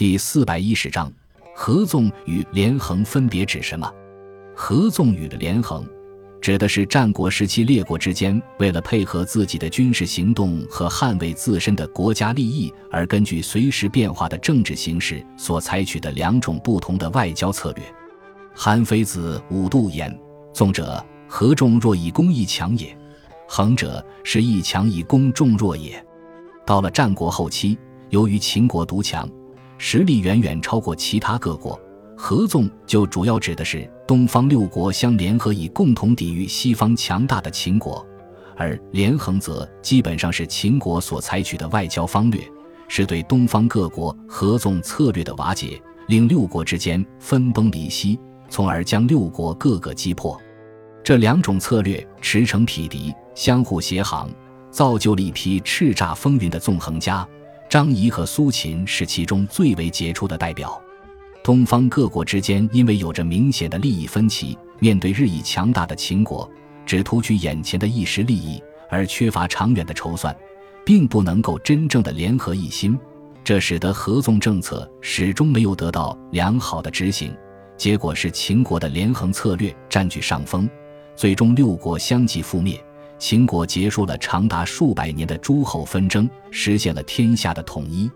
第四百一十章，合纵与连横分别指什么？合纵与连横。指的是战国时期列国之间为了配合自己的军事行动和捍卫自身的国家利益，而根据随时变化的政治形势所采取的两种不同的外交策略。韩非子五度言：“纵者，合众若以攻易强也；横者，是一强以攻众弱也。”到了战国后期，由于秦国独强，实力远远超过其他各国。合纵就主要指的是东方六国相联合，以共同抵御西方强大的秦国；而连横则基本上是秦国所采取的外交方略，是对东方各国合纵策略的瓦解，令六国之间分崩离析，从而将六国各个击破。这两种策略驰骋匹敌，相互协行，造就了一批叱咤风云的纵横家。张仪和苏秦是其中最为杰出的代表。东方各国之间因为有着明显的利益分歧，面对日益强大的秦国，只图取眼前的一时利益，而缺乏长远的筹算，并不能够真正的联合一心，这使得合纵政策始终没有得到良好的执行。结果是秦国的连横策略占据上风，最终六国相继覆灭，秦国结束了长达数百年的诸侯纷争，实现了天下的统一。